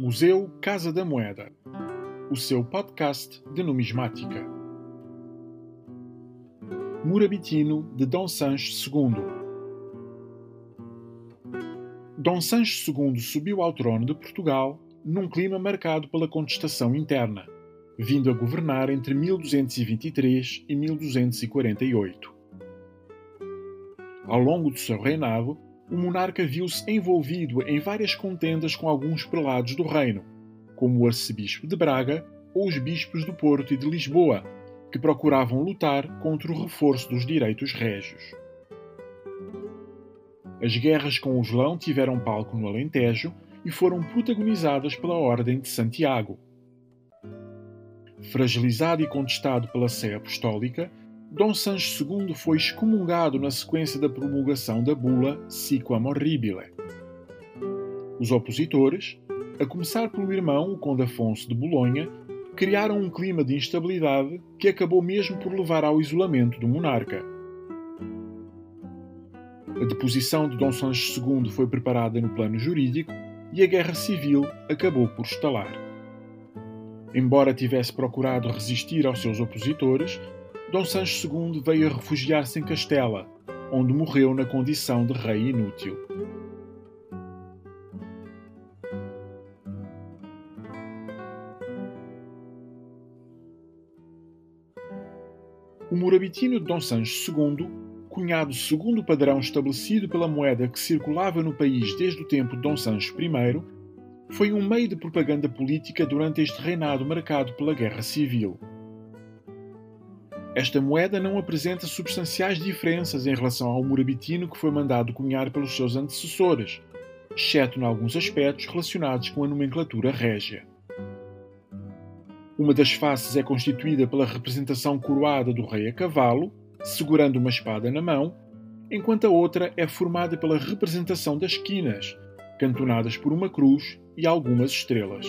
Museu Casa da Moeda, o seu podcast de numismática. Murabitino de Dom Sancho II. Dom Sancho II subiu ao trono de Portugal num clima marcado pela contestação interna, vindo a governar entre 1223 e 1248. Ao longo do seu reinado, o monarca viu-se envolvido em várias contendas com alguns prelados do reino, como o arcebispo de Braga ou os bispos do Porto e de Lisboa, que procuravam lutar contra o reforço dos direitos régios. As guerras com o Islão tiveram palco no Alentejo e foram protagonizadas pela Ordem de Santiago. Fragilizado e contestado pela Sé Apostólica, Dom Sancho II foi excomungado na sequência da promulgação da bula Siquam Horribile. Os opositores, a começar pelo irmão, o Conde Afonso de Bolonha, criaram um clima de instabilidade que acabou mesmo por levar ao isolamento do monarca. A deposição de Dom Sancho II foi preparada no plano jurídico e a guerra civil acabou por estalar. Embora tivesse procurado resistir aos seus opositores, Dom Sancho II veio a refugiar-se em Castela, onde morreu na condição de rei inútil. O morabitino de Dom Sancho II, cunhado segundo o padrão estabelecido pela moeda que circulava no país desde o tempo de Dom Sancho I, foi um meio de propaganda política durante este reinado marcado pela Guerra Civil. Esta moeda não apresenta substanciais diferenças em relação ao murabitino que foi mandado cunhar pelos seus antecessores, exceto em alguns aspectos relacionados com a nomenclatura régia. Uma das faces é constituída pela representação coroada do rei a cavalo, segurando uma espada na mão, enquanto a outra é formada pela representação das quinas, cantonadas por uma cruz e algumas estrelas.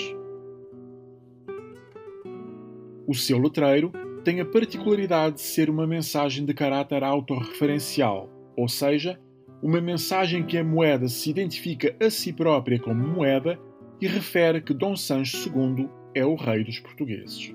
O seu letreiro tem a particularidade de ser uma mensagem de caráter autorreferencial, ou seja, uma mensagem que a moeda se identifica a si própria como moeda e refere que Dom Sancho II é o rei dos portugueses.